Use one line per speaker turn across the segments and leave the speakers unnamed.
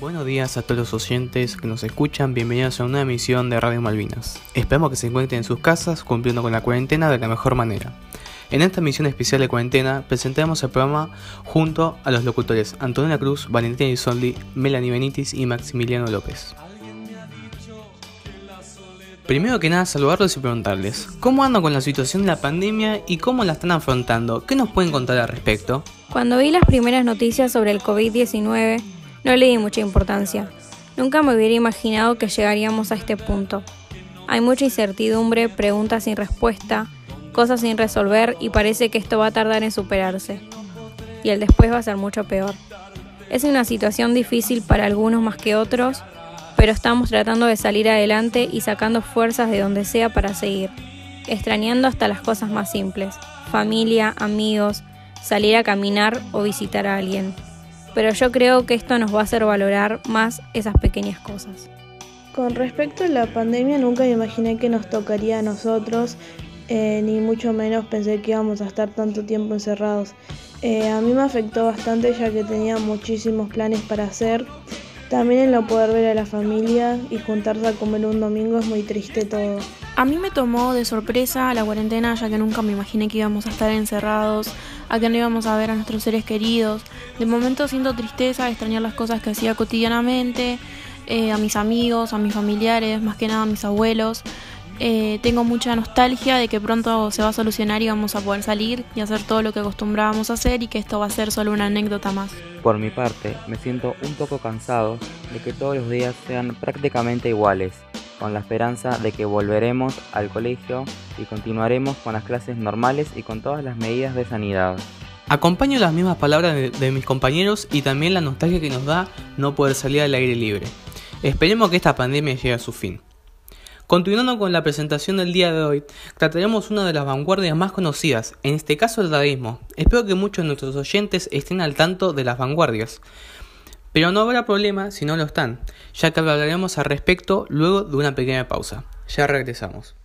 Buenos días a todos los oyentes que nos escuchan, bienvenidos a una emisión de Radio Malvinas. Esperamos que se encuentren en sus casas cumpliendo con la cuarentena de la mejor manera. En esta emisión especial de cuarentena presentaremos el programa junto a los locutores Antonio Cruz, Valentina Isoldi, Melanie Benitis y Maximiliano López. Primero que nada saludarlos y preguntarles, ¿cómo andan con la situación de la pandemia y cómo la están afrontando? ¿Qué nos pueden contar al respecto?
Cuando vi las primeras noticias sobre el COVID-19, no le di mucha importancia. Nunca me hubiera imaginado que llegaríamos a este punto. Hay mucha incertidumbre, preguntas sin respuesta, cosas sin resolver y parece que esto va a tardar en superarse. Y el después va a ser mucho peor. Es una situación difícil para algunos más que otros, pero estamos tratando de salir adelante y sacando fuerzas de donde sea para seguir, extrañando hasta las cosas más simples, familia, amigos, salir a caminar o visitar a alguien pero yo creo que esto nos va a hacer valorar más esas pequeñas cosas.
Con respecto a la pandemia, nunca me imaginé que nos tocaría a nosotros, eh, ni mucho menos pensé que íbamos a estar tanto tiempo encerrados. Eh, a mí me afectó bastante ya que tenía muchísimos planes para hacer. También el no poder ver a la familia y juntarse a comer un domingo es muy triste todo.
A mí me tomó de sorpresa la cuarentena ya que nunca me imaginé que íbamos a estar encerrados, a que no íbamos a ver a nuestros seres queridos. De momento siento tristeza extrañar las cosas que hacía cotidianamente, eh, a mis amigos, a mis familiares, más que nada a mis abuelos. Eh, tengo mucha nostalgia de que pronto se va a solucionar y vamos a poder salir y hacer todo lo que acostumbrábamos a hacer y que esto va a ser solo una anécdota más.
Por mi parte, me siento un poco cansado de que todos los días sean prácticamente iguales, con la esperanza de que volveremos al colegio y continuaremos con las clases normales y con todas las medidas de sanidad.
Acompaño las mismas palabras de, mis compañeros y también la nostalgia que nos da no poder salir al aire libre. Esperemos que esta pandemia llegue a su fin. Continuando con la presentación del día de hoy, trataremos una de las vanguardias más conocidas, en este caso el dadaísmo. Espero que muchos de nuestros oyentes estén al tanto de las vanguardias. Pero no habrá problema si no lo están, ya que hablaremos al respecto luego de una pequeña pausa. Ya regresamos.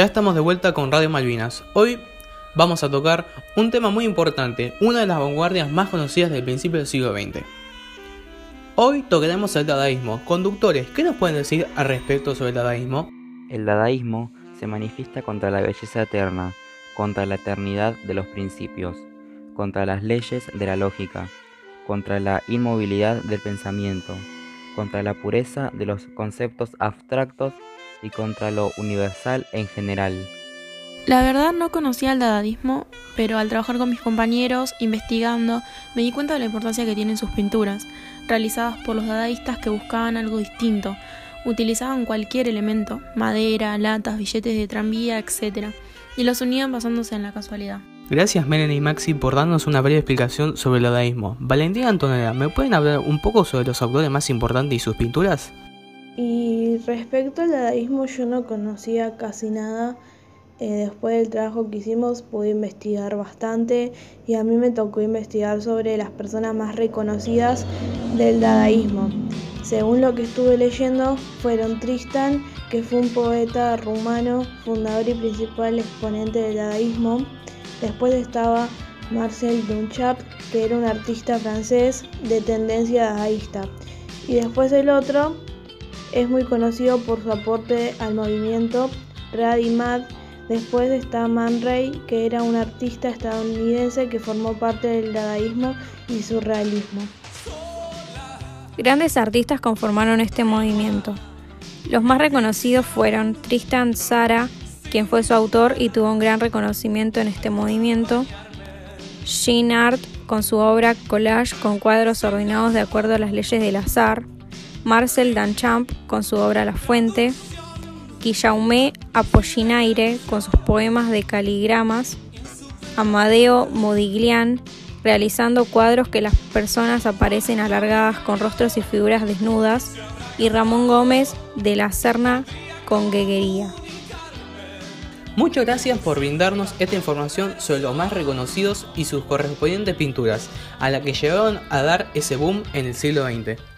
Ya estamos de vuelta con Radio Malvinas. Hoy vamos a tocar un tema muy importante, una de las vanguardias más conocidas del principio del siglo XX. Hoy tocaremos el dadaísmo. Conductores, ¿qué nos pueden decir al respecto sobre el dadaísmo?
El dadaísmo se manifiesta contra la belleza eterna, contra la eternidad de los principios, contra las leyes de la lógica, contra la inmovilidad del pensamiento, contra la pureza de los conceptos abstractos y contra lo universal en general.
La verdad no conocía el dadaísmo, pero al trabajar con mis compañeros, investigando, me di cuenta de la importancia que tienen sus pinturas, realizadas por los dadaístas que buscaban algo distinto. Utilizaban cualquier elemento, madera, latas, billetes de tranvía, etc., y los unían basándose en la casualidad.
Gracias Melanie y Maxi por darnos una breve explicación sobre el dadaísmo. Valentina Antonella, ¿me pueden hablar un poco sobre los autores más importantes y sus pinturas?
Y respecto al dadaísmo yo no conocía casi nada. Eh, después del trabajo que hicimos pude investigar bastante y a mí me tocó investigar sobre las personas más reconocidas del dadaísmo. Según lo que estuve leyendo, fueron Tristan, que fue un poeta rumano, fundador y principal exponente del dadaísmo. Después estaba Marcel Duchamp, que era un artista francés de tendencia dadaísta. Y después el otro es muy conocido por su aporte al movimiento Mad. Después está Man Ray, que era un artista estadounidense que formó parte del dadaísmo y surrealismo.
Grandes artistas conformaron este movimiento. Los más reconocidos fueron Tristan Zara, quien fue su autor y tuvo un gran reconocimiento en este movimiento, Jean Art con su obra Collage con cuadros ordenados de acuerdo a las leyes del azar, Marcel Duchamp con su obra La Fuente, Guillaume Apollinaire con sus poemas de caligramas, Amadeo Modiglian realizando cuadros que las personas aparecen alargadas con rostros y figuras desnudas, y Ramón Gómez de la Serna con gueguería.
Muchas gracias por brindarnos esta información sobre los más reconocidos y sus correspondientes pinturas, a la que llegaron a dar ese boom en el siglo XX.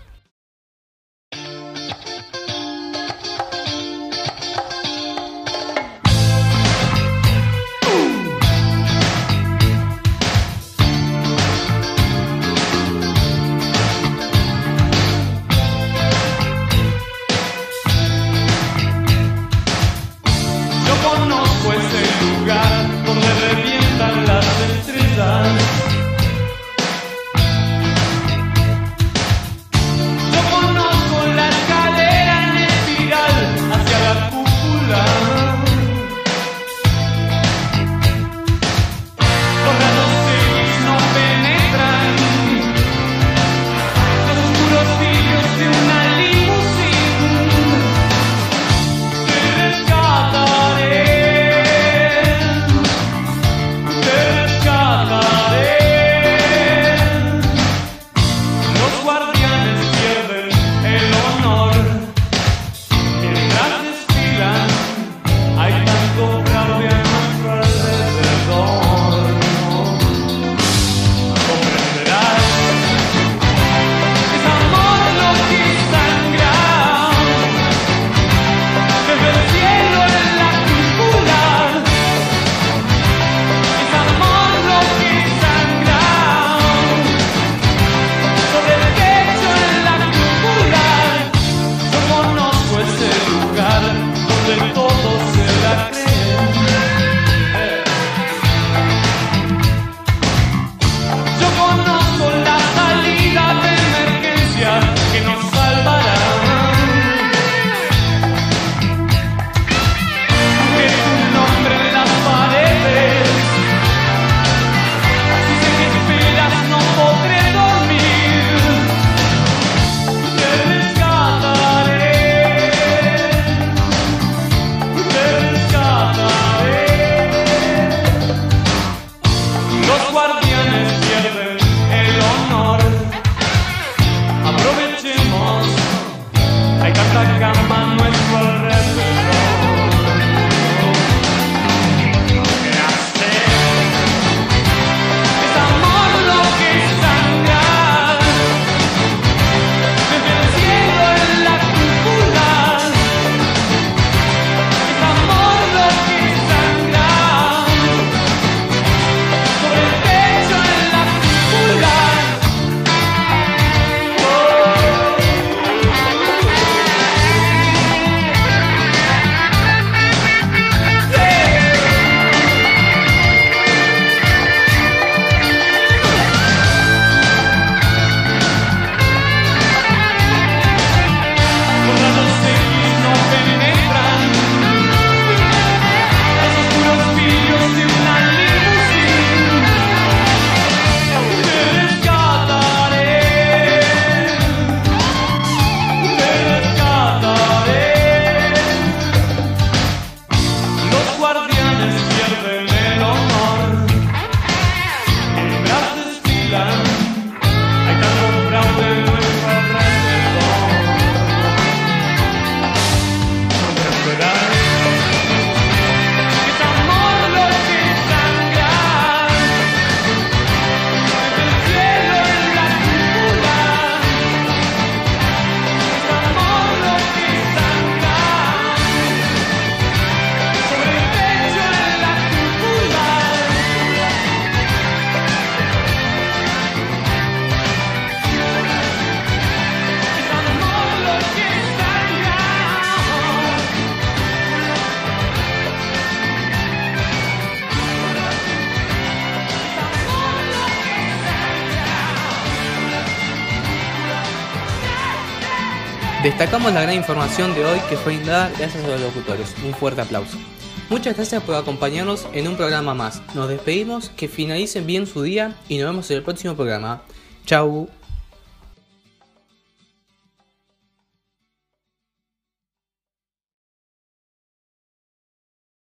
Destacamos la gran información de hoy que fue brindada gracias a los locutores. Un fuerte aplauso. Muchas gracias por acompañarnos en un programa más. Nos despedimos, que finalicen bien su día y nos vemos en el próximo programa. Chau.